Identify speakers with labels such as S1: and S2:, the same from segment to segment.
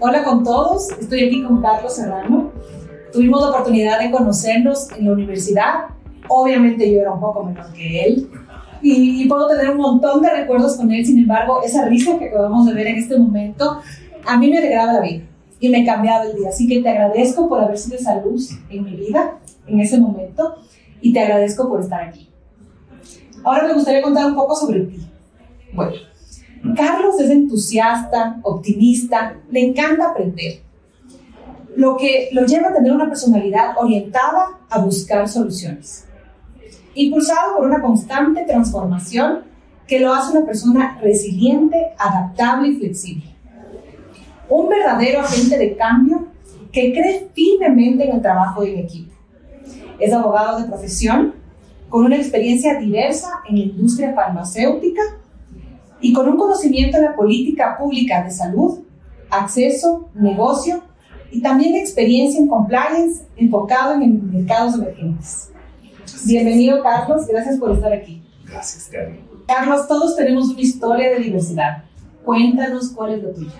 S1: Hola con todos, estoy aquí con Carlos Serrano. Tuvimos la oportunidad de conocernos en la universidad. Obviamente yo era un poco menor que él y, puedo tener un montón de recuerdos con él. Sin embargo, esa risa que acabamos de ver en este momento a mí me alegraba la vida y me cambiaba el día. Así que te agradezco por haber sido esa luz en mi vida en ese momento y te agradezco por estar aquí. Ahora me gustaría contar un poco sobre ti. Bueno, Carlos es entusiasta, optimista, le encanta aprender, lo que lo lleva a tener una personalidad orientada a buscar soluciones. Impulsado por una constante transformación que lo hace una persona resiliente, adaptable y flexible. Un verdadero agente de cambio que cree firmemente en el trabajo en equipo. Es abogado de profesión, con una experiencia diversa en la industria farmacéutica y con un conocimiento de la política pública de salud, acceso, negocio y también experiencia en compliance enfocado en mercados emergentes. Bienvenido, Carlos. Gracias por estar aquí.
S2: Gracias, Cari.
S1: Carlos, todos tenemos una historia de diversidad. Cuéntanos cuál es la tuya.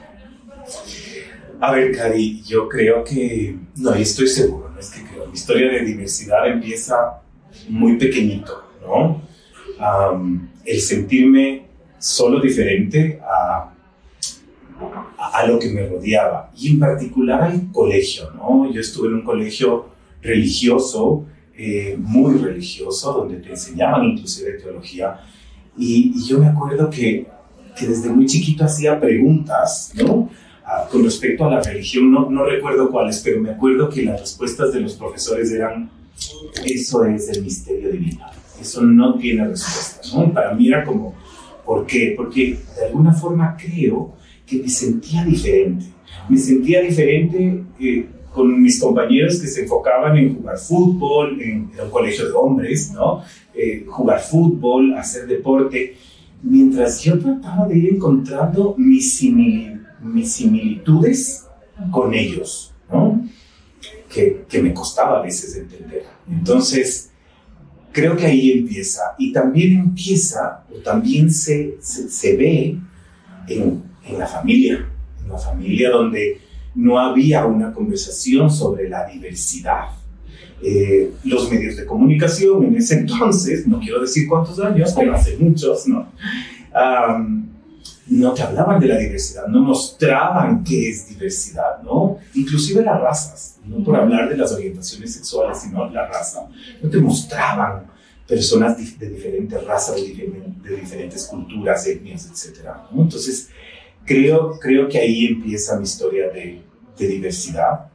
S2: A ver, Cari, yo creo que, no, y estoy seguro, no es que creo, mi historia de diversidad empieza muy pequeñito, ¿no? el sentirme solo diferente a, a, lo que me rodeaba y en particular al colegio, ¿no? Yo estuve en un colegio religioso, eh, muy religioso, donde te enseñaban inclusive teología y, yo me acuerdo que, que, desde muy chiquito hacía preguntas, ¿no? Ah, con respecto a la religión, no, no recuerdo cuáles, pero me acuerdo que las respuestas de los profesores eran, eso es el misterio divino, eso no tiene respuesta, ¿no? Para mí era como, ¿Por qué? Porque de alguna forma creo que me sentía diferente. Me sentía diferente eh, con mis compañeros que se enfocaban en jugar fútbol, en, el colegio de hombres, ¿no? Eh, jugar fútbol, hacer deporte, mientras yo trataba de ir encontrando mis, mis similitudes con ellos, ¿no? Que, que me costaba a veces entender. Entonces, creo que ahí empieza. Y también empieza, o también se, se, ve en, en, la familia, en la familia donde no había una conversación sobre la diversidad. Eh, los medios de comunicación en ese entonces, no quiero decir cuántos años, pero hace muchos, ¿no? No te hablaban de la diversidad, no mostraban qué es diversidad, ¿no? Inclusive las razas, no por hablar de las orientaciones sexuales, sino la raza. No te mostraban personas de diferentes razas, de, diferentes culturas, etnias, etc. Entonces, creo, creo que ahí empieza mi historia de, diversidad.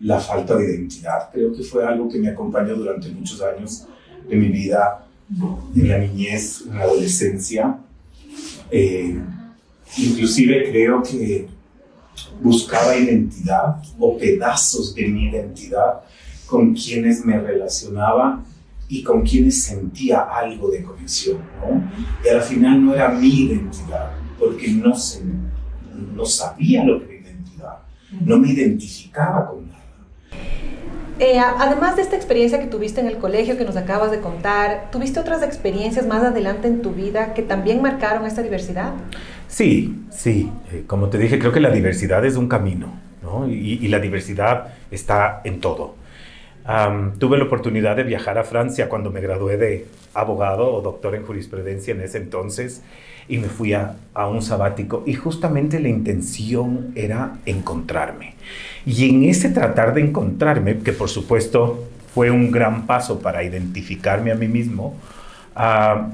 S2: la falta de identidad, creo que fue algo que me acompañó durante muchos años de mi vida, en la niñez, en la adolescencia. Eh, inclusive creo que buscaba identidad o pedazos de mi identidad con quienes me relacionaba y con quienes sentía algo de conexión, ¿no? Y al final no era mi identidad, porque no, se, no sabía lo que era identidad, no me identificaba con.
S1: Eh, además de esta experiencia que tuviste en el colegio que nos acabas de contar, ¿tuviste otras experiencias más adelante en tu vida que también marcaron esta diversidad?
S3: Sí, sí. Eh, como te dije, creo que la diversidad es un camino, ¿no? Y, y la diversidad está en todo. Tuve la oportunidad de viajar a Francia cuando me gradué de abogado o doctor en jurisprudencia en ese entonces y me fui a, un sabático y justamente la intención era encontrarme. Y en ese tratar de encontrarme, que por supuesto fue un gran paso para identificarme a mí mismo,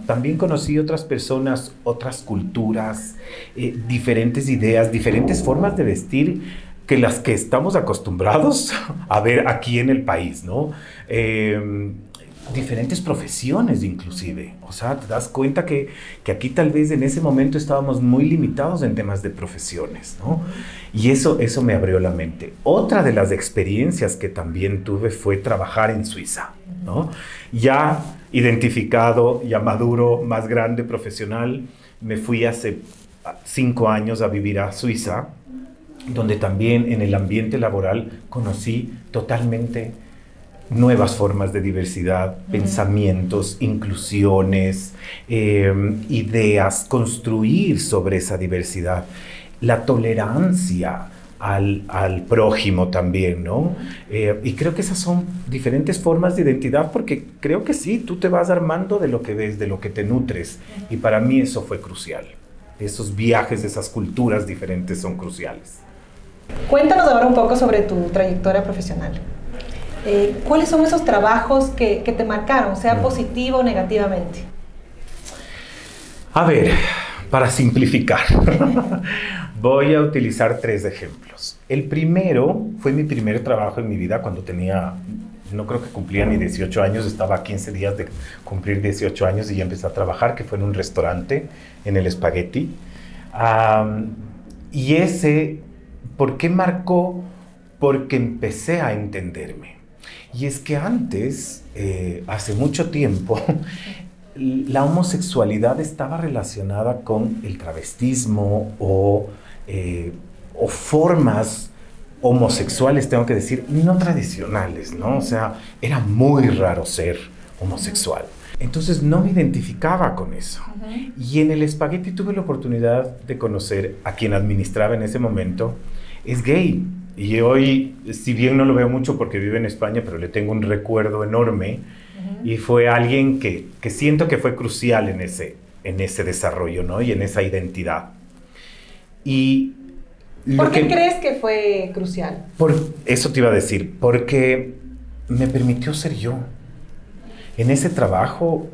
S3: también conocí otras personas, otras culturas, eh, diferentes ideas, diferentes formas de vestir que las que estamos acostumbrados a ver aquí en el país, ¿no? Em, diferentes profesiones inclusive. O sea, te das cuenta que, que, aquí tal vez en ese momento estábamos muy limitados en temas de profesiones, ¿no? Y eso, eso me abrió la mente. Otra de las experiencias que también tuve fue trabajar en Suiza, ¿no? Ya identificado, ya maduro, más grande, profesional, me fui hace cinco años a vivir a Suiza, donde también en el ambiente laboral conocí totalmente nuevas formas de diversidad, pensamientos, inclusiones, em, ideas, construir sobre esa diversidad.
S2: la tolerancia al, al prójimo también, ¿no? Eh, y creo que esas son diferentes formas de identidad porque creo que sí, tú te vas armando de lo que ves, de lo que te nutres. Y para mí eso fue crucial. Esos viajes, esas culturas diferentes son cruciales.
S1: Cuéntanos ahora un poco sobre tu trayectoria profesional. Eh, ¿Cuáles son esos trabajos que, que te marcaron, sea
S2: Mm.
S1: positivo o negativamente?
S2: A ver, para simplificar, voy a utilizar tres ejemplos. El primero fue mi primer trabajo en mi vida cuando tenía, no creo que cumplía ni 18 años, estaba a 15 días de cumplir 18 años y ya empecé a trabajar, que fue en un restaurante en el Spaghetti. Am, y ese, ¿por qué marcó? Porque empecé a entenderme. Y es que antes, eh, hace mucho tiempo, la homosexualidad estaba relacionada con el travestismo o, eh, o formas homosexuales, tengo que decir, no tradicionales, ¿no? O sea, era muy raro ser homosexual. Entonces no me identificaba con eso. Y en el espagueti tuve la oportunidad de conocer a quien administraba en ese momento. Es gay. Y hoy, si bien no lo veo mucho porque vive en España, pero le tengo un recuerdo enorme. Y fue alguien que, que siento que fue crucial en ese, en ese desarrollo, ¿no? Y en esa identidad. Y
S1: ¿Por qué
S2: que-
S1: crees que fue crucial?
S2: por eso te iba a decir, porque me permitió ser yo. En ese trabajo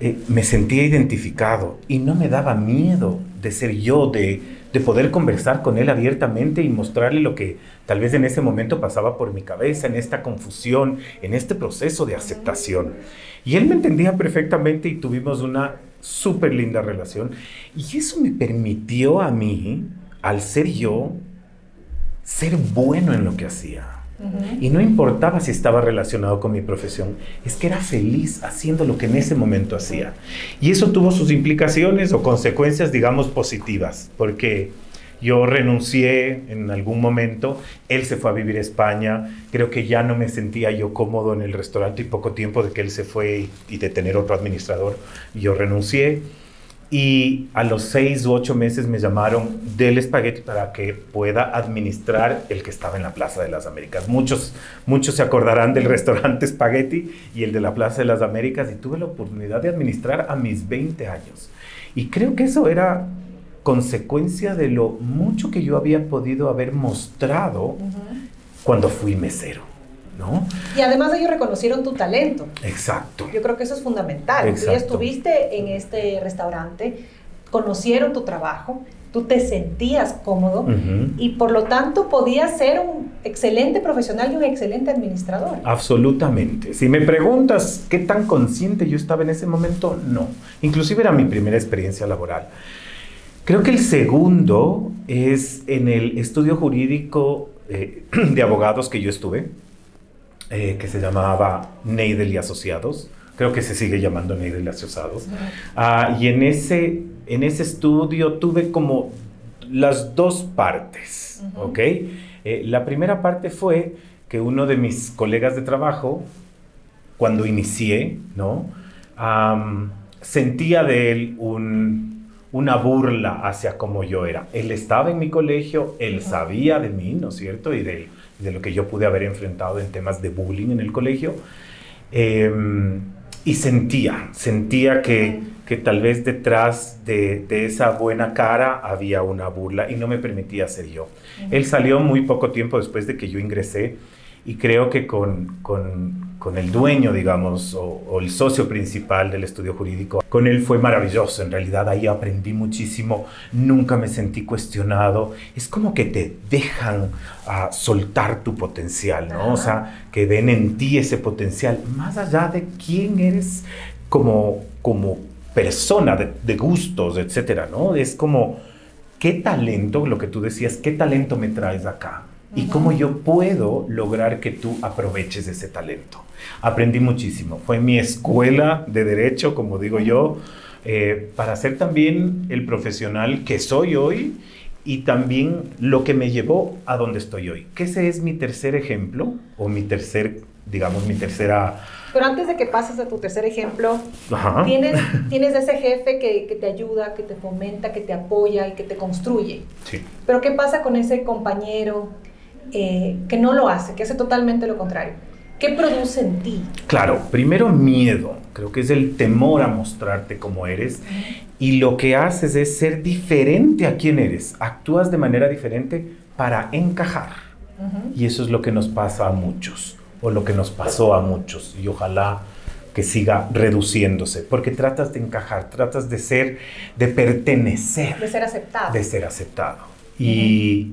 S2: eh, me sentía identificado y no me daba miedo de ser yo, de, de poder conversar con él abiertamente y mostrarle lo que tal vez en ese momento pasaba por mi cabeza, en esta confusión, en este proceso de aceptación. Y él me entendía perfectamente y tuvimos una súper linda relación. Y eso me permitió a mí, al ser yo, ser bueno en lo que hacía. Y no importaba si estaba relacionado con mi profesión, es que era feliz haciendo lo que en ese momento hacía. Y eso tuvo sus implicaciones o consecuencias, digamos, positivas, porque yo renuncié en algún momento, él se fue a vivir a España, creo que ya no me sentía yo cómodo en el restaurante y poco tiempo de que él se fue y de tener otro administrador, yo renuncié. Y a los seis u ocho meses me llamaron del espagueti para que pueda administrar el que estaba en la Plaza de las Américas. Muchos, muchos se acordarán del restaurante espagueti y el de la Plaza de las Américas y tuve la oportunidad de administrar a mis 20 años. Y creo que eso era consecuencia de lo mucho que yo había podido haber mostrado cuando fui mesero, ¿no?
S1: Y además ellos reconocieron tu talento.
S2: Exacto.
S1: Yo creo que eso es fundamental. Tú ya
S2: Exacto.
S1: estuviste en este restaurante, conocieron tu trabajo, tú te sentías cómodo y por lo tanto podías ser un excelente profesional y un excelente administrador.
S2: Absolutamente. Si me preguntas qué tan consciente yo estaba en ese momento, no. Inclusive era mi primera experiencia laboral. Creo que el segundo es en el estudio jurídico eh, de abogados que yo estuve, eh, que se llamaba Neidel y Asociados. Creo que se sigue llamando Neidel y Asociados. Ah, y en ese, en ese estudio tuve como las dos partes,
S1: Ujú.
S2: ¿ok? Eh, la primera parte fue que uno de mis colegas de trabajo, cuando inicié, ¿no? Sentía de él un- una burla hacia cómo yo era. Él estaba en mi colegio, él sabía de mí, ¿no es cierto? Y de, de lo que yo pude haber enfrentado en temas de bullying en el colegio. Em, y sentía, sentía que, que tal vez detrás de, de esa buena cara había una burla y no me permitía ser yo. Él salió muy poco tiempo después de que yo ingresé y creo que con, con, con el dueño, digamos, o, o el socio principal del estudio jurídico, con él fue maravilloso. En realidad ahí aprendí muchísimo, nunca me sentí cuestionado. Es como que te dejan ah, soltar tu potencial, ¿no? O
S1: Ajá.
S2: sea, que ven en ti ese potencial, más allá de quién eres como, como persona, de, de gustos, etcétera, ¿no? Es como, ¿qué talento, lo que tú decías, qué talento me traes acá? Y cómo yo puedo lograr que tú aproveches ese talento. Aprendí muchísimo. Fue mi escuela de derecho, como digo yo, eh, para ser también el profesional que soy hoy y también lo que me llevó a donde estoy hoy. Que ese es mi tercer ejemplo o mi tercer digamos, mi tercera...
S1: Pero antes de que pases a tu tercer ejemplo,
S2: Ajá.
S1: tienes, tienes ese jefe que, que te ayuda, que te fomenta, que te apoya y que te construye.
S2: Sí.
S1: Pero ¿qué pasa con ese compañero eh, que no lo hace, que hace totalmente lo contrario? ¿Qué produce en ti?
S2: Claro, primero miedo, creo que es el temor a mostrarte como eres y lo que haces es ser diferente a quien eres, actúas de manera diferente para encajar
S1: Ujú.
S2: y eso es lo que nos pasa a muchos o lo que nos pasó a muchos y ojalá que siga reduciéndose porque tratas de encajar, tratas de ser, de pertenecer,
S1: De ser aceptado.
S2: de ser aceptado y,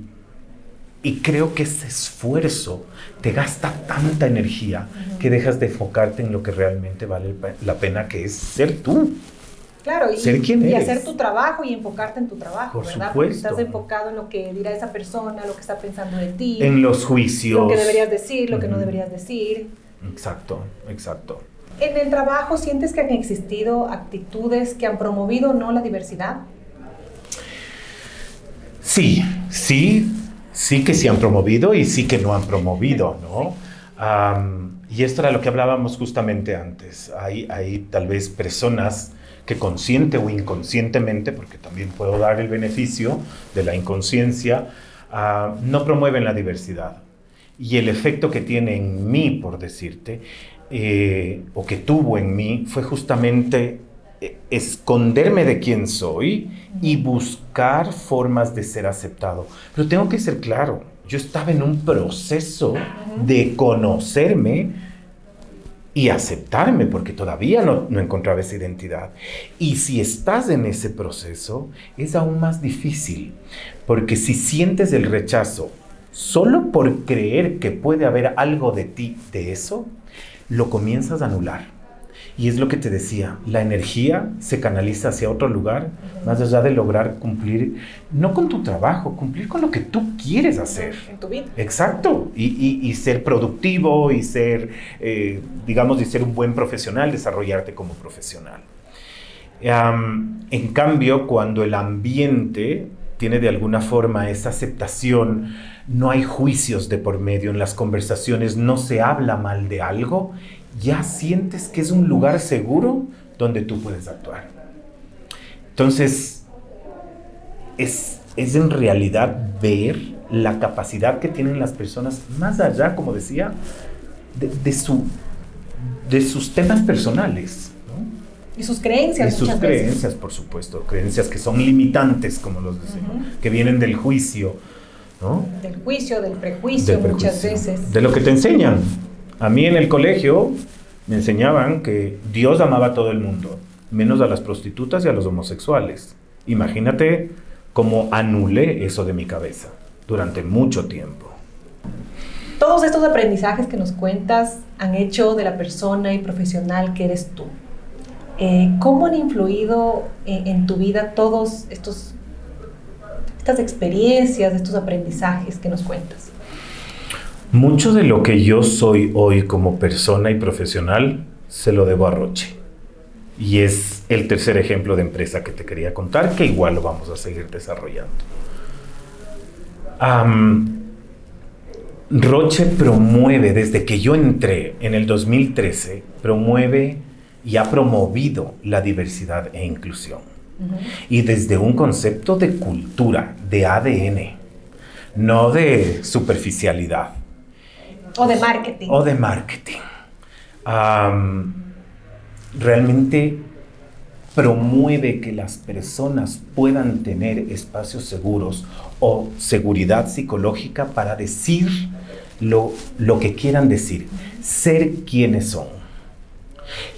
S2: y creo que ese esfuerzo te gasta tanta energía que dejas de enfocarte en lo que realmente vale la pena, que es ser tú.
S1: Claro, y,
S2: Ser quien
S1: y
S2: eres.
S1: hacer tu trabajo y enfocarte en tu trabajo,
S2: Por
S1: ¿verdad? Porque
S2: supuesto.
S1: estás enfocado en lo que dirá esa persona, lo que está pensando de ti,
S2: En los juicios.
S1: lo que deberías decir, lo que no deberías decir.
S2: Exacto, exacto.
S1: ¿En el trabajo sientes que han existido actitudes que han promovido no la diversidad?
S2: Sí, sí, sí que sí han promovido y sí que no han promovido, ¿no? Y esto era lo que hablábamos justamente antes. Hay, hay tal vez personas que consciente o inconscientemente, porque también puedo dar el beneficio de la inconsciencia, ah, no promueven la diversidad. Y el efecto que tiene en mí, por decirte, eh, o que tuvo en mí, fue justamente esconderme de quién soy y buscar formas de ser aceptado. Pero tengo que ser claro, yo estaba en un proceso de conocerme y aceptarme, porque todavía no, no encontraba esa identidad. Y si estás en ese proceso, es aún más difícil, porque si sientes el rechazo solo por creer que puede haber algo de ti de eso, lo comienzas a anular. Y es lo que te decía, la energía se canaliza hacia otro lugar, más allá de lograr cumplir, no con tu trabajo, cumplir con lo que tú quieres hacer.
S1: En tu vida.
S2: Exacto, y, y- y ser productivo y ser, eh, digamos, y ser un buen profesional, desarrollarte como profesional. En cambio, cuando el ambiente tiene de alguna forma esa aceptación, no hay juicios de por medio en las conversaciones, no se habla mal de algo, ya sientes que es un lugar seguro donde tú puedes actuar. Entonces, es, es en realidad ver la capacidad que tienen las personas más allá, como decía, de, de su, de sus temas personales.
S1: Y sus creencias
S2: De sus
S1: veces.
S2: creencias, por supuesto, creencias que son limitantes, como los decimos, que vienen del juicio, ¿no?
S1: Del juicio, del prejuicio
S2: Del
S1: muchas veces.
S2: De lo que te enseñan. A mí en el colegio me enseñaban que Dios amaba a todo el mundo, menos a las prostitutas y a los homosexuales. Imagínate cómo anulé eso de mi cabeza durante mucho tiempo.
S1: Todos estos aprendizajes que nos cuentas han hecho de la persona y profesional que eres tú. Eh, ¿Cómo han influido en, en tu vida todos estos estas experiencias, estos aprendizajes que nos cuentas?
S2: Mucho de lo que yo soy hoy como persona y profesional se lo debo a Roche. Y es el tercer ejemplo de empresa que te quería contar, que igual lo vamos a seguir desarrollando. Roche promueve, desde que yo entré en el 2013, promueve y ha promovido la diversidad e inclusión. Y desde un concepto de cultura, de ADN, no de superficialidad
S1: O de marketing.
S2: o de marketing. Realmente promueve que las personas puedan tener espacios seguros o seguridad psicológica para decir lo, lo que quieran decir, ser quienes son.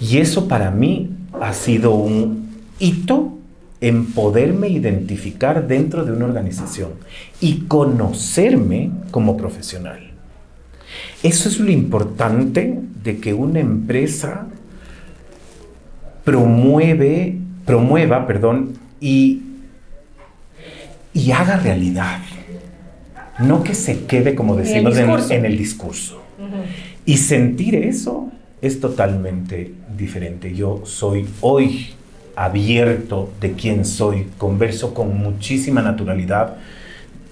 S2: Y eso para mí ha sido un hito en poderme identificar dentro de una organización y conocerme como profesional. Eso es lo importante de que una empresa promueve, promueva, perdón, y, y haga realidad. No que se quede, como decimos, en,
S1: discurso.
S2: en el discurso. Y sentir eso es totalmente diferente. Yo soy hoy abierto de quién soy, converso con muchísima naturalidad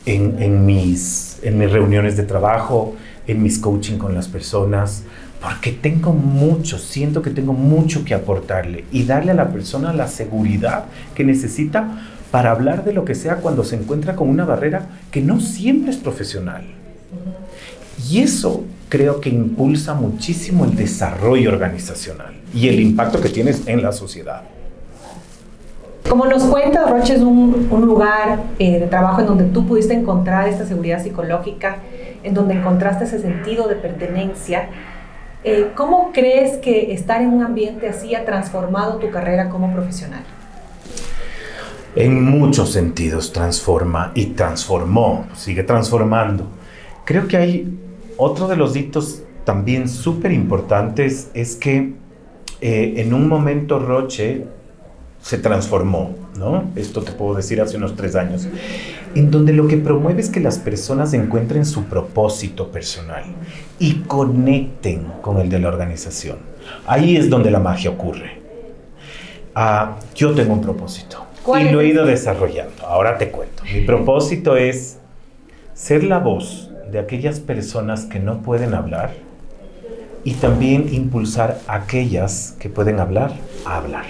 S2: en, en mis, en mis reuniones de trabajo, en mis coaching con las personas, porque tengo mucho, siento que tengo mucho que aportarle y darle a la persona la seguridad que necesita para hablar de lo que sea cuando se encuentra con una barrera que no siempre es profesional. Y eso creo que impulsa muchísimo el desarrollo organizacional y el impacto que tienes en la sociedad.
S1: Como nos cuenta, Roche es un, lugar eh, de trabajo en donde tú pudiste encontrar esta seguridad psicológica, en donde encontraste ese sentido de pertenencia. Eh, ¿Cómo crees que estar en un ambiente así ha transformado tu carrera como profesional?
S2: En muchos sentidos transforma y transformó, sigue transformando. Creo que hay otro de los hitos también súper importantes es que eh, en un momento Roche se transformó, ¿no? Esto te puedo decir hace unos tres años, en donde lo que promueve es que las personas encuentren su propósito personal y conecten con el de la organización. Ahí es donde la magia ocurre. Ah, yo tengo un propósito y lo he ido desarrollando. Ahora te cuento. Mi propósito es ser la voz de aquellas personas que no pueden hablar y también impulsar a aquellas que pueden hablar a hablar.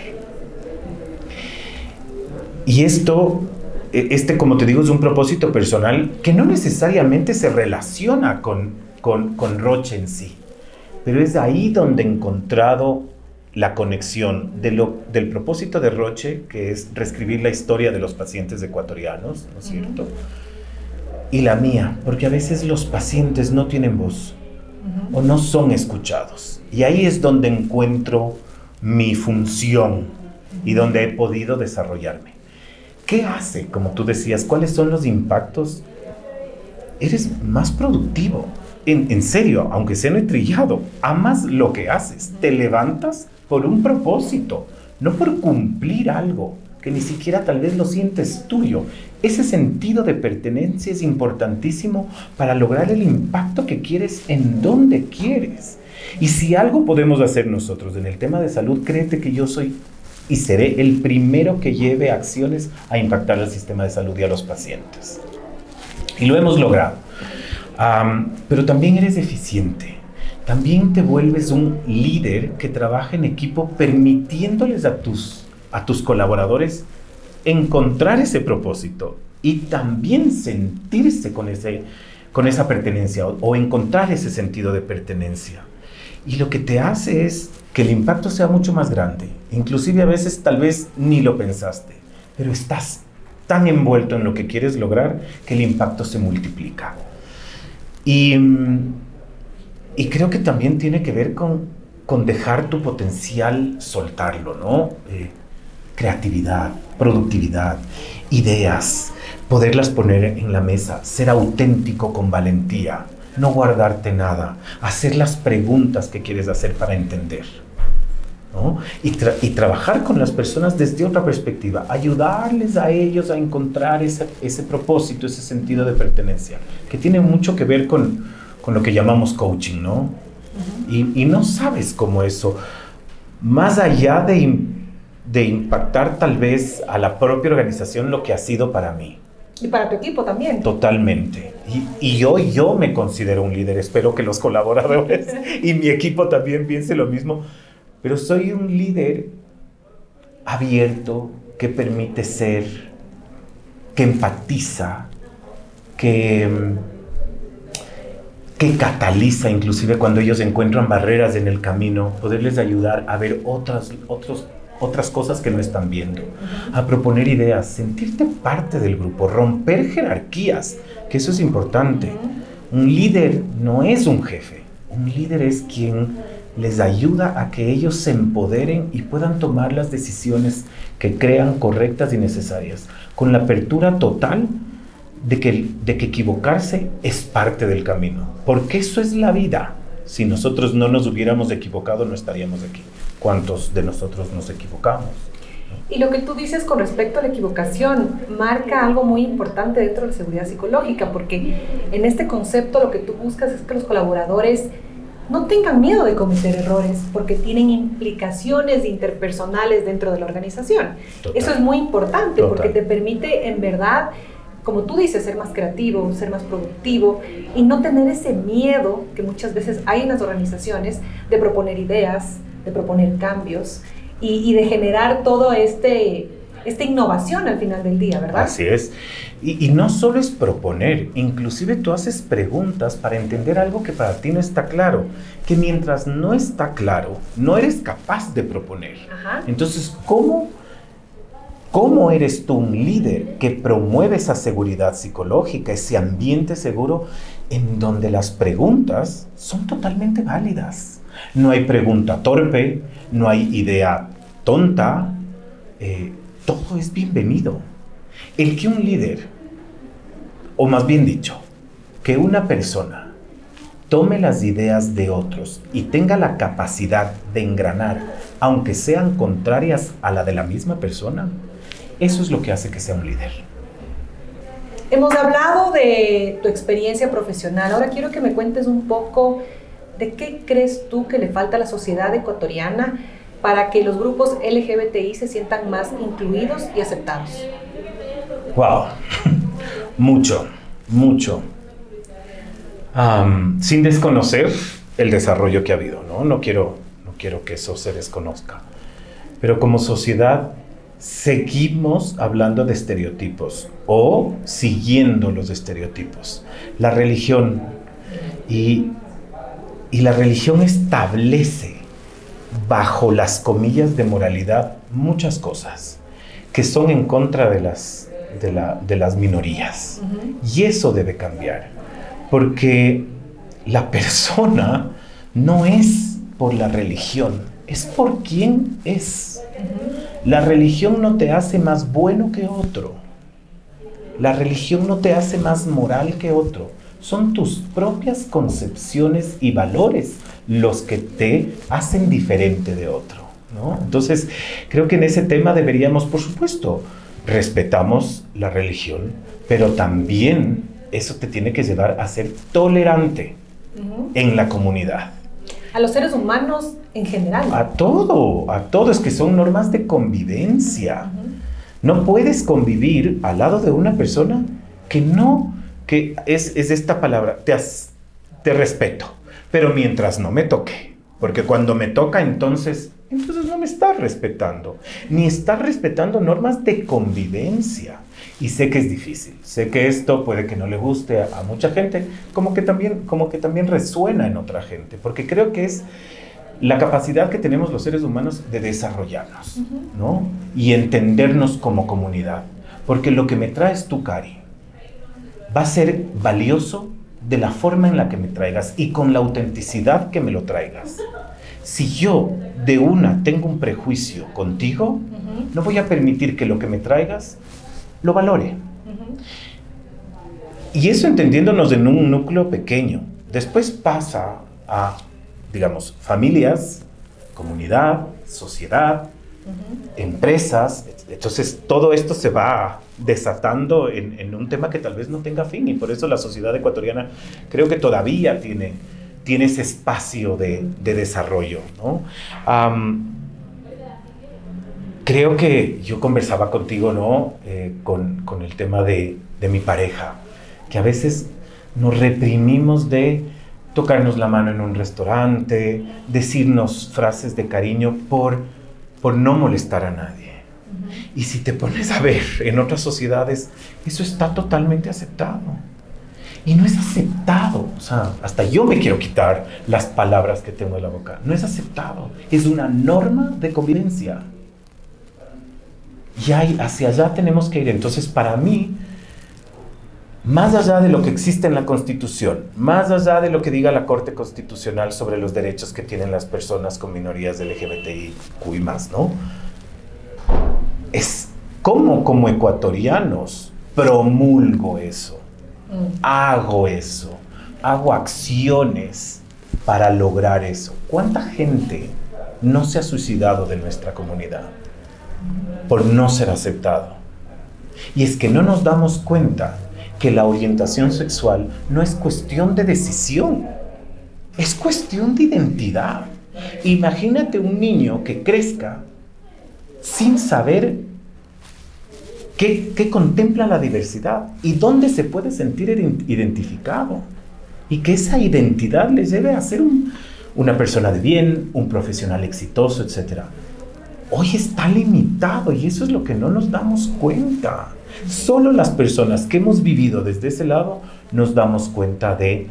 S2: Y esto, este como te digo, es un propósito personal que no necesariamente se relaciona con, con, Roche en sí, pero es ahí donde he encontrado la conexión de lo, del propósito de Roche, que es reescribir la historia de los pacientes ecuatorianos, ¿no es cierto? Y la mía, porque a veces los pacientes no tienen voz o no son escuchados. Y ahí es donde encuentro mi función y donde he podido desarrollarme. ¿Qué hace? Como tú decías, ¿cuáles son los impactos? Eres más productivo. En, serio, aunque sea no trillado, amas lo que haces. Te levantas por un propósito, no por cumplir algo que ni siquiera tal vez lo sientes tuyo. Ese sentido de pertenencia es importantísimo para lograr el impacto que quieres en donde quieres. Y si algo podemos hacer nosotros en el tema de salud, créete que yo soy y seré el primero que lleve acciones a impactar al sistema de salud y a los pacientes. Y lo hemos logrado. pero también eres eficiente. También te vuelves un líder que trabaja en equipo permitiéndoles a tus, a tus colaboradores encontrar ese propósito y también sentirse con, ese, con esa pertenencia o encontrar ese sentido de pertenencia. Y lo que te hace es que el impacto sea mucho más grande. Inclusive a veces tal vez ni lo pensaste, pero estás tan envuelto en lo que quieres lograr que el impacto se multiplica. Y, y creo que también tiene que ver con, con dejar tu potencial soltarlo, ¿no? Eh, creatividad, productividad, ideas, poderlas poner en la mesa, ser auténtico con valentía, no guardarte nada, hacer las preguntas que quieres hacer para entender. Y, trabajar con las personas desde otra perspectiva, ayudarles a ellos a encontrar ese, propósito, ese sentido de pertenencia, que tiene mucho que ver con, lo que llamamos coaching, ¿no? y, no sabes cómo eso, más allá de, de impactar tal vez a la propia organización, lo que ha sido para mí.
S1: Y para tu equipo también.
S2: Totalmente. Y, y, hoy yo me considero un líder. Espero que los colaboradores y mi equipo también piense lo mismo. Pero soy un líder abierto, que permite ser, que empatiza, que, que cataliza inclusive cuando ellos encuentran barreras en el camino, poderles ayudar a ver otras, otros otras cosas que no están viendo, a proponer ideas, sentirte parte del grupo, romper jerarquías, que eso es importante. Un líder no es un jefe, un líder es quien les ayuda a que ellos se empoderen y puedan tomar las decisiones que crean correctas y necesarias, con la apertura total de que, de que equivocarse es parte del camino, porque eso es la vida. Si nosotros no nos hubiéramos equivocado, no estaríamos aquí cuántos de nosotros nos equivocamos.
S1: Y lo que tú dices con respecto a la equivocación marca algo muy importante dentro de la seguridad psicológica, porque en este concepto lo que tú buscas es que los colaboradores no tengan miedo de cometer errores, porque tienen implicaciones interpersonales dentro de la organización. Eso es muy importante, porque te permite en verdad como tú dices, ser más creativo, ser más productivo y no tener ese miedo que muchas veces hay en las organizaciones de proponer ideas, de proponer cambios y, de generar todo este esta innovación al final del día, ¿verdad?
S2: Así es. Y, y, no solo es proponer, inclusive tú haces preguntas para entender algo que para ti no está claro, que mientras no está claro, no eres capaz de proponer. Ajá. Entonces, ¿cómo ¿Cómo eres tú un líder que promueve esa seguridad psicológica, ese ambiente seguro en donde las preguntas son totalmente válidas? No hay pregunta torpe, no hay idea tonta, eh, todo es bienvenido. El que un líder, o más bien dicho, que una persona tome las ideas de otros y tenga la capacidad de engranar, aunque sean contrarias a la de la misma persona, eso es lo que hace que sea un líder.
S1: Hemos hablado de tu experiencia profesional. Ahora quiero que me cuentes un poco de qué crees tú que le falta a la sociedad ecuatoriana para que los grupos LGBTI se sientan más incluidos y aceptados.
S2: Wow, mucho, mucho. sin desconocer el desarrollo que ha habido, ¿no? No quiero, no quiero que eso se desconozca. Pero como sociedad seguimos hablando de estereotipos o siguiendo los estereotipos. La religión y, la religión establece bajo las comillas de moralidad muchas cosas que son en contra de las, de, las minorías. Y eso debe cambiar, porque la persona no es por la religión, es por quien es. La religión no te hace más bueno que otro. La religión no te hace más moral que otro. Son tus propias concepciones y valores los que te hacen diferente de otro. Entonces, creo que en ese tema deberíamos, por supuesto, respetamos la religión, pero también eso te tiene que llevar a ser tolerante en la comunidad
S1: a los seres humanos en general.
S2: A todo, a todo, es que son normas de convivencia. No puedes convivir al lado de una persona que no, que es, es esta palabra, te, te respeto, pero mientras no me toque, porque cuando me toca entonces, entonces no me está respetando, ni está respetando normas de convivencia. Y sé que es difícil, sé que esto puede que no le guste a, mucha gente, como que, también, como que también resuena en otra gente, porque creo que es la capacidad que tenemos los seres humanos de desarrollarnos, ¿no? Y entendernos como comunidad. Porque lo que me traes tú, Cari, va a ser valioso de la forma en la que me traigas y con la autenticidad que me lo traigas. Si yo de una tengo un prejuicio contigo, no voy a permitir que lo que me traigas lo valore. Y eso entendiéndonos en un núcleo pequeño. Después pasa a, digamos, familias, comunidad, sociedad, empresas. Entonces todo esto se va desatando en, un tema que tal vez no tenga fin y por eso la sociedad ecuatoriana creo que todavía tiene, tiene ese espacio de, desarrollo. ¿no? creo que yo conversaba contigo, ¿no? Eh, con, el tema de, mi pareja, que a veces nos reprimimos de tocarnos la mano en un restaurante, decirnos frases de cariño por, por no molestar a nadie. Y si te pones a ver en otras sociedades, eso está totalmente aceptado. Y no es aceptado. O sea, hasta yo me quiero quitar las palabras que tengo en la boca. No es aceptado. Es una norma de convivencia. Y hacia allá tenemos que ir. Entonces, para mí, más allá de lo que existe en la Constitución, más allá de lo que diga la Corte Constitucional sobre los derechos que tienen las personas con minorías LGBTI y más, ¿no? Es cómo como ecuatorianos promulgo eso, mm. hago eso, hago acciones para lograr eso. ¿Cuánta gente no se ha suicidado de nuestra comunidad? por no ser aceptado. Y es que no nos damos cuenta que la orientación sexual no es cuestión de decisión, es cuestión de identidad. Imagínate un niño que crezca sin saber ¿Qué, qué contempla la diversidad? ¿Y dónde se puede sentir identificado? Y que esa identidad le lleve a ser un, una persona de bien, un profesional exitoso, etc. Hoy está limitado y eso es lo que no nos damos cuenta. Solo las personas que hemos vivido desde ese lado nos damos cuenta de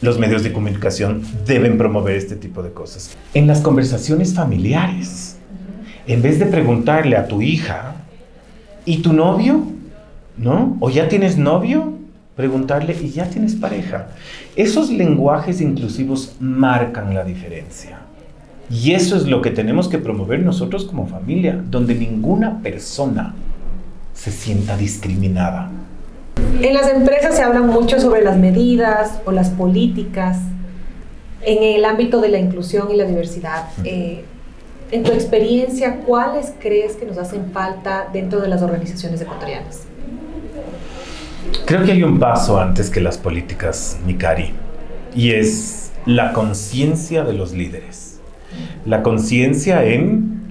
S2: los medios de comunicación deben promover este tipo de cosas. En las conversaciones familiares, en vez de preguntarle a tu hija, ¿y tu novio? ¿No? ¿O ya tienes novio? Preguntarle, ¿y ya tienes pareja? Esos lenguajes inclusivos marcan la diferencia. Y eso es lo que tenemos que promover nosotros como familia, donde ninguna persona se sienta discriminada.
S1: En las empresas se habla mucho sobre las medidas o las políticas en el ámbito de la inclusión y la diversidad. Eh, en tu experiencia, ¿cuáles crees que nos hacen falta dentro de las organizaciones ecuatorianas?
S2: Creo que hay un paso antes que las políticas, Mikari, y es la conciencia de los líderes. La conciencia en,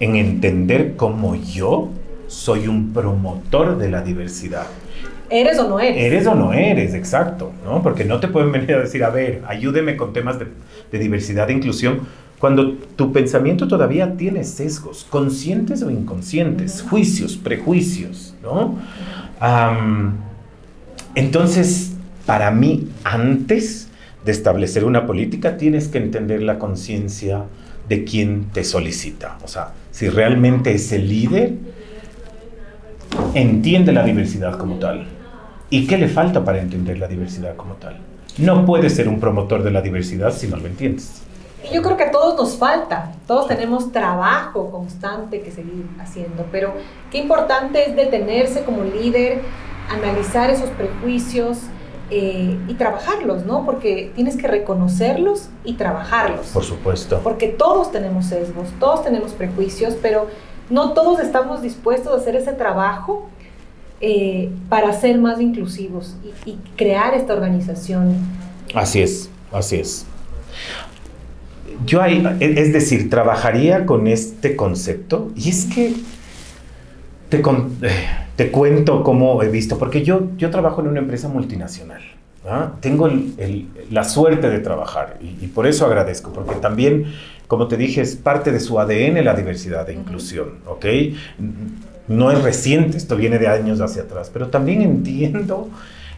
S2: en entender cómo yo soy un promotor de la diversidad.
S1: ¿Eres o no eres?
S2: Eres o no eres, exacto, ¿no? Porque no te pueden venir a decir, a ver, ayúdeme con temas de, diversidad e inclusión, cuando tu pensamiento todavía tiene sesgos, conscientes o inconscientes, juicios, prejuicios, ¿no? entonces, para mí, antes de establecer una política, tienes que entender la conciencia de quien te solicita. O sea, si realmente ese líder entiende la diversidad como tal. ¿Y qué le falta para entender la diversidad como tal? No puedes ser un promotor de la diversidad si no lo entiendes.
S1: Yo creo que a todos nos falta, todos tenemos trabajo constante que seguir haciendo, pero qué importante es detenerse como líder, analizar esos prejuicios eh, y trabajarlos, ¿no? Porque tienes que reconocerlos y trabajarlos.
S2: Por supuesto.
S1: Porque todos tenemos sesgos, todos tenemos prejuicios, pero no todos estamos dispuestos a hacer ese trabajo eh, para ser más inclusivos y, crear esta organización.
S2: Así es, así es. Yo ahí, es decir, trabajaría con este concepto y es que te, eh, te cuento cómo he visto, porque yo, yo trabajo en una empresa multinacional. ¿Ah? Tengo la suerte de trabajar y, y, por eso agradezco, porque también como te dije, es parte de su ADN la diversidad e inclusión, ¿ok? No es reciente, esto viene de años hacia atrás, pero también entiendo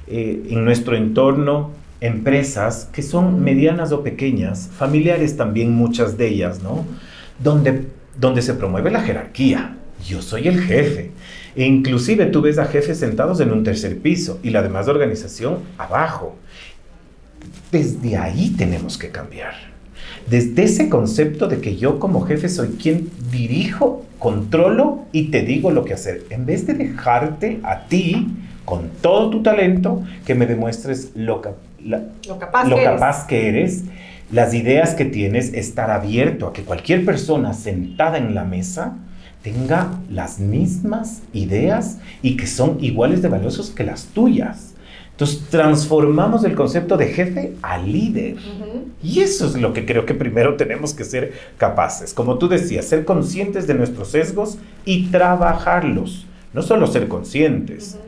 S2: eh, en nuestro entorno empresas que son medianas o pequeñas, familiares también muchas de ellas, ¿no? Donde, donde se promueve la jerarquía. Yo soy el jefe. E inclusive tú ves a jefes sentados en un tercer piso y la demás organización abajo. Desde ahí tenemos que cambiar. Desde ese concepto de que yo como jefe soy quien dirijo, controlo y te digo lo que hacer, en vez de dejarte a ti con todo tu talento que me demuestres lo, capaz, que, capaz que eres, las ideas que tienes, estar abierto a que cualquier persona sentada en la mesa tenga las mismas ideas y que son iguales de valiosos que las tuyas. Entonces transformamos el concepto de jefe a líder. Y eso es lo que creo que primero tenemos que ser capaces. Como tú decías, ser conscientes de nuestros sesgos y trabajarlos. No solo ser conscientes,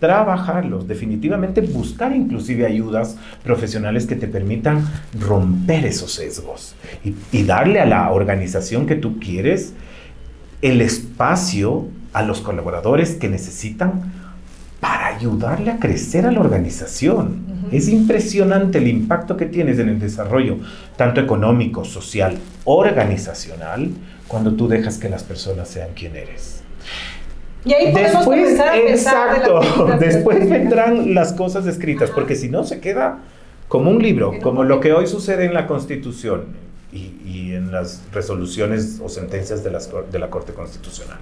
S2: trabajarlos. Definitivamente buscar inclusive ayudas profesionales que te permitan romper esos sesgos y, y darle a la organización que tú quieres el espacio a los colaboradores que necesitan para ayudarle a crecer a la organización. Es impresionante el impacto que tienes en el desarrollo, tanto económico, social, organizacional, cuando tú dejas que las personas sean quien eres.
S1: Y ahí podemos después, comenzar a
S2: exacto, después vendrán las cosas escritas, porque si no se queda como un libro, como lo que hoy sucede en la Constitución y, y en las resoluciones o sentencias de, las, de la Corte Constitucional.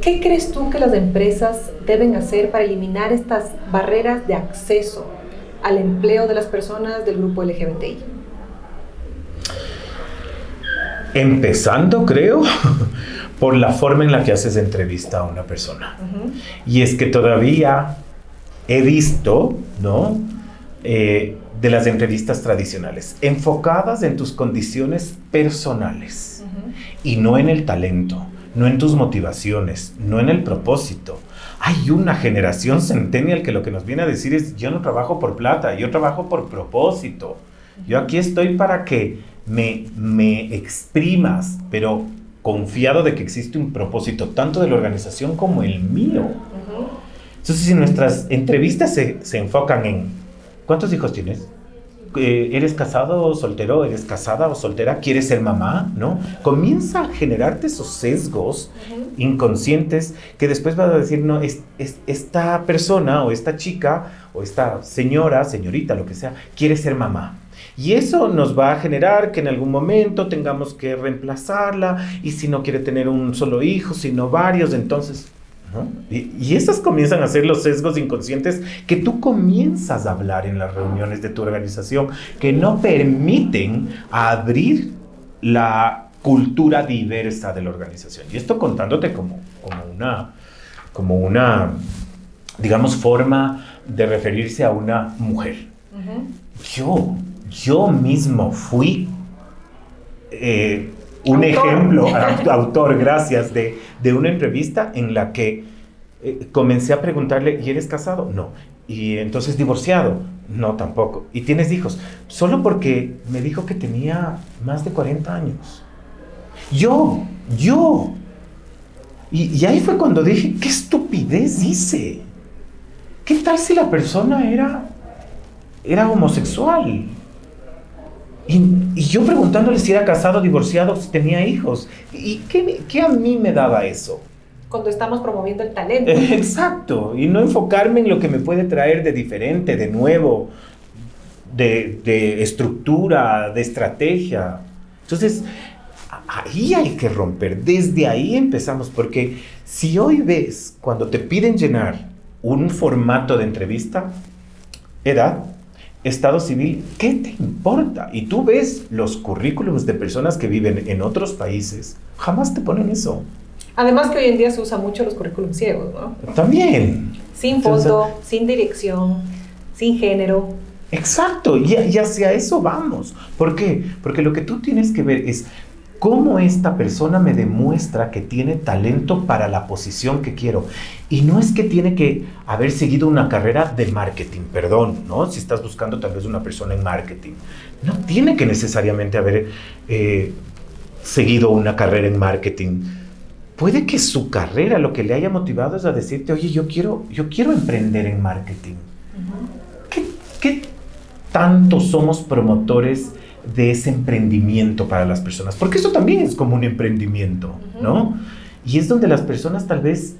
S1: ¿Qué crees tú que las empresas deben hacer para eliminar estas barreras de acceso al empleo de las personas del grupo LGBTI?
S2: Empezando, creo, por la forma en la que haces entrevista a una persona. Y es que todavía he visto, ¿no? Eh, de las entrevistas tradicionales, enfocadas en tus condiciones personales y no en el talento no en tus motivaciones, no en el propósito. Hay una generación centennial que lo que nos viene a decir es, yo no trabajo por plata, yo trabajo por propósito. Yo aquí estoy para que me, me exprimas, pero confiado de que existe un propósito tanto de la organización como el mío. Entonces, si nuestras entrevistas se, se enfocan en, ¿cuántos hijos tienes? Eh, ¿Eres casado o soltero? ¿Eres casada o soltera? ¿Quieres ser mamá? ¿No? Comienza a generarte esos sesgos inconscientes que después vas a decir, no, es, esta persona o esta chica o esta señora, señorita, lo que sea, quiere ser mamá. Y eso nos va a generar que en algún momento tengamos que reemplazarla y si no quiere tener un solo hijo, sino varios, entonces y, esas comienzan a ser los sesgos inconscientes que tú comienzas a hablar en las reuniones de tu organización, que no permiten abrir la cultura diversa de la organización. Y esto contándote como, como, una, como una, digamos, forma de referirse a una mujer. Yo, yo mismo fui eh, un ejemplo, autor, gracias, de, una entrevista en la que eh, comencé a preguntarle, ¿y eres casado? No. ¿Y entonces divorciado? No, tampoco. ¿Y tienes hijos? Solo porque me dijo que tenía más de 40 años. Yo, yo. Y, y ahí fue cuando dije, ¿qué estupidez hice? ¿Qué tal si la persona era, era homosexual? Y, yo preguntándole si era casado, divorciado, si tenía hijos. ¿Y qué, qué, a mí me daba eso?
S1: Cuando estamos promoviendo el talento.
S2: Exacto. Y no enfocarme en lo que me puede traer de diferente, de nuevo, de, de estructura, de estrategia. Entonces, ahí hay que romper. Desde ahí empezamos. Porque si hoy ves, cuando te piden llenar un formato de entrevista, edad, estado civil, ¿qué te importa? Y tú ves los currículums de personas que viven en otros países, jamás te ponen eso.
S1: Además que hoy en día se usa mucho los currículums ciegos, ¿no?
S2: También.
S1: Sin foto, sin dirección, sin género.
S2: Exacto, y, y hacia eso vamos. ¿Por qué? Porque lo que tú tienes que ver es cómo esta persona me demuestra que tiene talento para la posición que quiero. Y no es que tiene que haber seguido una carrera de marketing, perdón, ¿no? Si estás buscando tal vez una persona en marketing. No tiene que necesariamente haber eh, seguido una carrera en marketing. Puede que su carrera lo que le haya motivado es a decirte, oye, yo quiero, yo quiero emprender en marketing. ¿Qué, ¿Qué tanto somos promotores? De ese emprendimiento para las personas, porque eso también es como un emprendimiento, ¿no? Y es donde las personas tal vez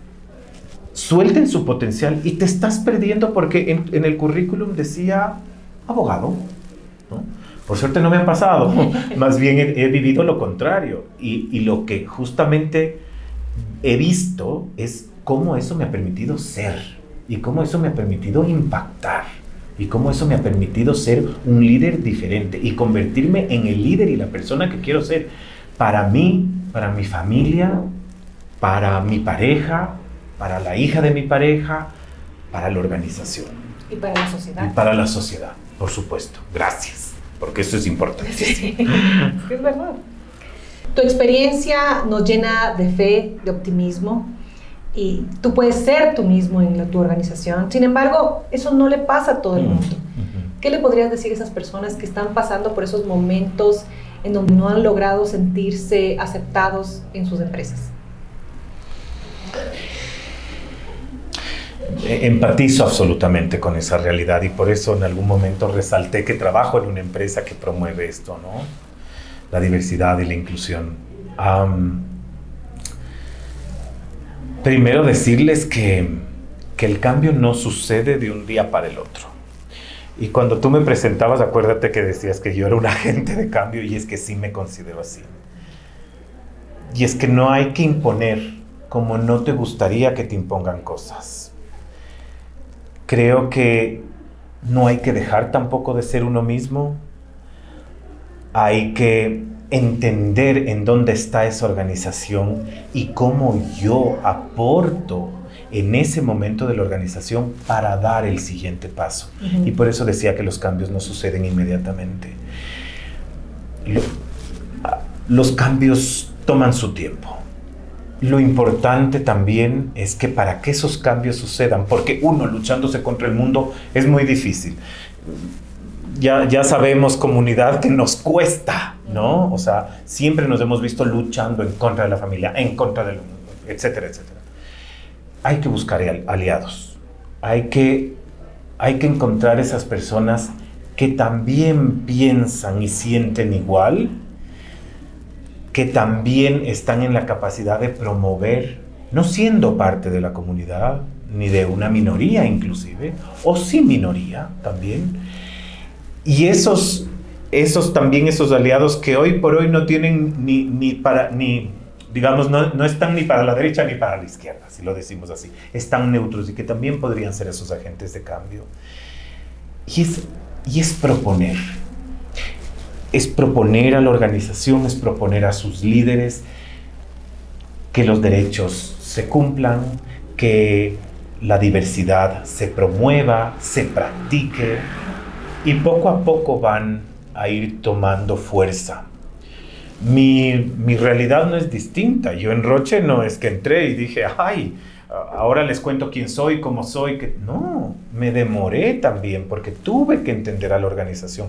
S2: suelten su potencial y te estás perdiendo porque en, el currículum decía abogado, ¿no? Por suerte no me ha pasado, más bien he, vivido lo contrario y, y lo que justamente he visto es cómo eso me ha permitido ser y cómo eso me ha permitido impactar y cómo eso me ha permitido ser un líder diferente y convertirme en el líder y la persona que quiero ser para mí, para mi familia, para mi pareja, para la hija de mi pareja, para la organización.
S1: Y para la sociedad.
S2: Y para la sociedad, por supuesto. Gracias, porque eso es importante.
S1: Sí, es verdad. Tu experiencia nos llena de fe, de optimismo, y tú puedes ser tú mismo en tu organización. Sin embargo, eso no le pasa a todo el mundo. ¿Qué le podrías decir a esas personas que están pasando por esos momentos en donde no han logrado sentirse aceptados en sus empresas?
S2: E-, empatizo absolutamente con esa realidad y por eso en algún momento resalté que trabajo en una empresa que promueve esto, ¿no? La diversidad y la inclusión. Primero decirles que, que el cambio no sucede de un día para el otro. Y cuando tú me presentabas, acuérdate que decías que yo era un agente de cambio y es que sí me considero así. Y es que no hay que imponer como no te gustaría que te impongan cosas. Creo que no hay que dejar tampoco de ser uno mismo. Hay que entender en dónde está esa organización y cómo yo aporto en ese momento de la organización para dar el siguiente paso. Y por eso decía que los cambios no suceden inmediatamente. los cambios toman su tiempo. lo importante también es que para que esos cambios sucedan, porque uno luchándose contra el mundo es muy difícil. Ya, ya sabemos, comunidad, que nos cuesta, ¿no? O sea, siempre nos hemos visto luchando en contra de la familia, en contra del mundo, etcétera, etcétera. Hay que buscar aliados, hay que, hay que encontrar esas personas que también piensan y sienten igual que también están en la capacidad de promover, no siendo parte de la comunidad, ni de una minoría inclusive, o sin minoría también. Y esos, esos también, esos aliados que hoy por hoy no tienen ni, ni para, ni, digamos, no, no, están ni para la derecha ni para la izquierda, si lo decimos así, están neutros y que también podrían ser esos agentes de cambio. Y es, y es proponer es proponer a la organización, es proponer a sus líderes que los derechos se cumplan, que la diversidad se promueva, se practique y poco a poco van a ir tomando fuerza. Mi, mi, realidad no es distinta. Yo en Roche no es que entré y dije, ay, ahora les cuento quién soy, cómo soy. Que... No, me demoré también porque tuve que entender a la organización.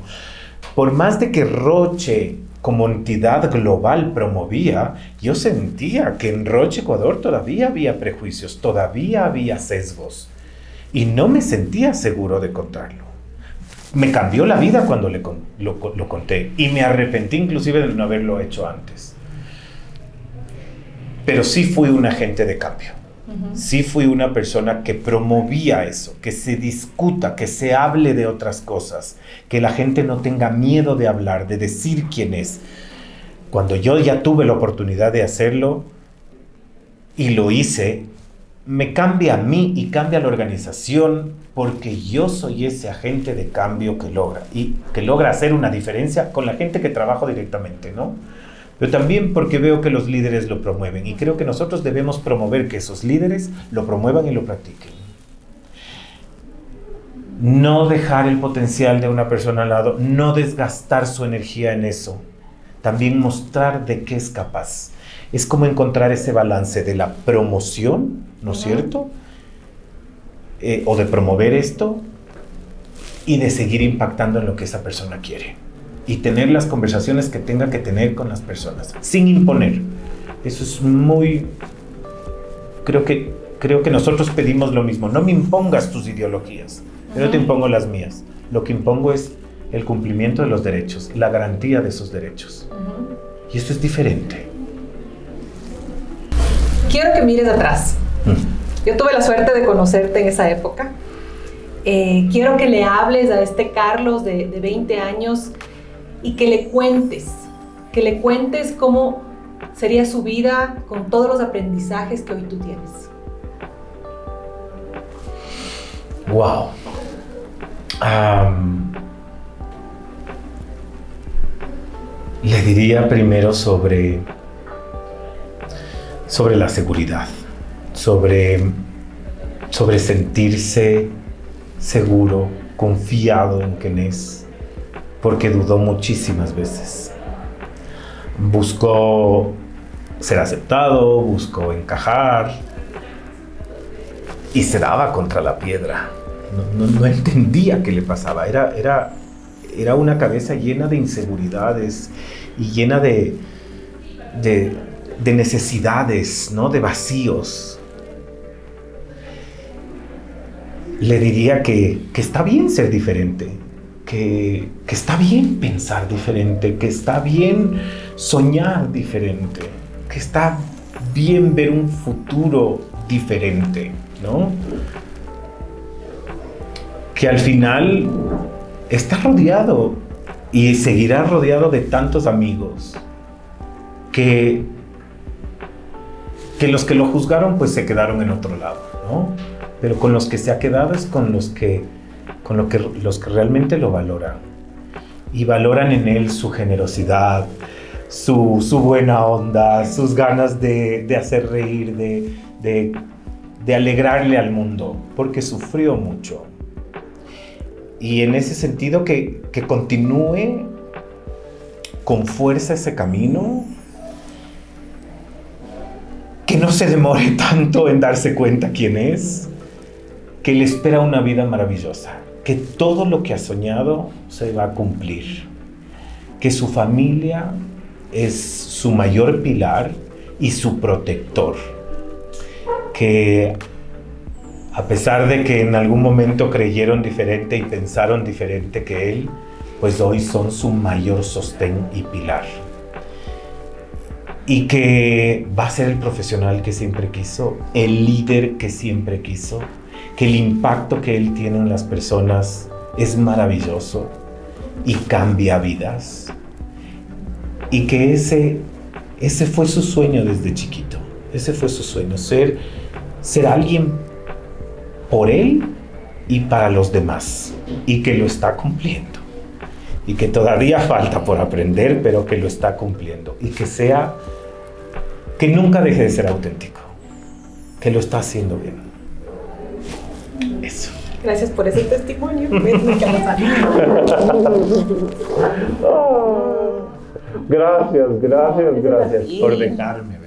S2: Por más de que Roche como entidad global promovía, yo sentía que en Roche, Ecuador, todavía había prejuicios, todavía había sesgos. Y no me sentía seguro de contarlo. Me cambió la vida cuando le, lo, lo conté y me arrepentí inclusive de no haberlo hecho antes. Pero sí fui un agente de cambio. Sí fui una persona que promovía eso, que se discuta, que se hable de otras cosas, que la gente no tenga miedo de hablar, de decir quién es. Cuando yo ya tuve la oportunidad de hacerlo y lo hice, me cambia a mí y cambia a la organización porque yo soy ese agente de cambio que logra y que logra hacer una diferencia con la gente que trabajo directamente, ¿no? pero también porque veo que los líderes lo promueven y creo que nosotros debemos promover que esos líderes lo promuevan y lo practiquen. No dejar el potencial de una persona al lado, no desgastar su energía en eso. También mostrar de qué es capaz. Es como encontrar ese balance de la promoción, ¿no es cierto? Eh, o de promover esto y de seguir impactando en lo que esa persona quiere y tener las conversaciones que tenga que tener con las personas, sin imponer. Eso es muy... Creo que, creo que nosotros pedimos lo mismo. No me impongas tus ideologías, yo te impongo las mías. Lo que impongo es el cumplimiento de los derechos, la garantía de esos derechos. Y esto es diferente.
S1: Quiero que mires atrás. Yo tuve la suerte de conocerte en esa época. Eh, quiero que le hables a este Carlos de, de 20 años y que le cuentes, que le cuentes cómo sería su vida con todos los aprendizajes que hoy tú tienes.
S2: Wow. le diría primero sobre, sobre la seguridad, sobre, sobre sentirse seguro, confiado en quien es porque dudó muchísimas veces. Buscó ser aceptado, buscó encajar y se daba contra la piedra. No, entendía qué le pasaba. Era, era, era una cabeza llena de inseguridades y llena de, de, necesidades, ¿no? de vacíos. Le diría que, que está bien ser diferente, que, está bien pensar diferente, que está bien soñar diferente, que está bien ver un futuro diferente, ¿no? Que al final está rodeado y seguirá rodeado de tantos amigos que, que los que lo juzgaron pues se quedaron en otro lado, ¿no? Pero con los que se ha quedado es con los que con lo que, los que realmente lo valoran. Y valoran en él su generosidad, su, su buena onda, sus ganas de, de hacer reír, de, de, alegrarle al mundo, porque sufrió mucho. Y en ese sentido que, que continúe con fuerza ese camino, que no se demore tanto en darse cuenta quién es, que le espera una vida maravillosa, que todo lo que ha soñado se va a cumplir, que su familia es su mayor pilar y su protector, que a pesar de que en algún momento creyeron diferente y pensaron diferente que él, pues hoy son su mayor sostén y pilar. Y que va a ser el profesional que siempre quiso, el líder que siempre quiso, que el impacto que él tiene en las personas es maravilloso y cambia vidas. Y que ese, ese fue su sueño desde chiquito. Ese fue su sueño, ser, ser alguien por él y para los demás. Y que lo está cumpliendo. Y que todavía falta por aprender, pero que lo está cumpliendo. Y que sea, que nunca deje de ser auténtico. Que lo está haciendo bien. Eso.
S1: Gracias por ese testimonio.
S2: gracias, gracias, gracias por dejarme.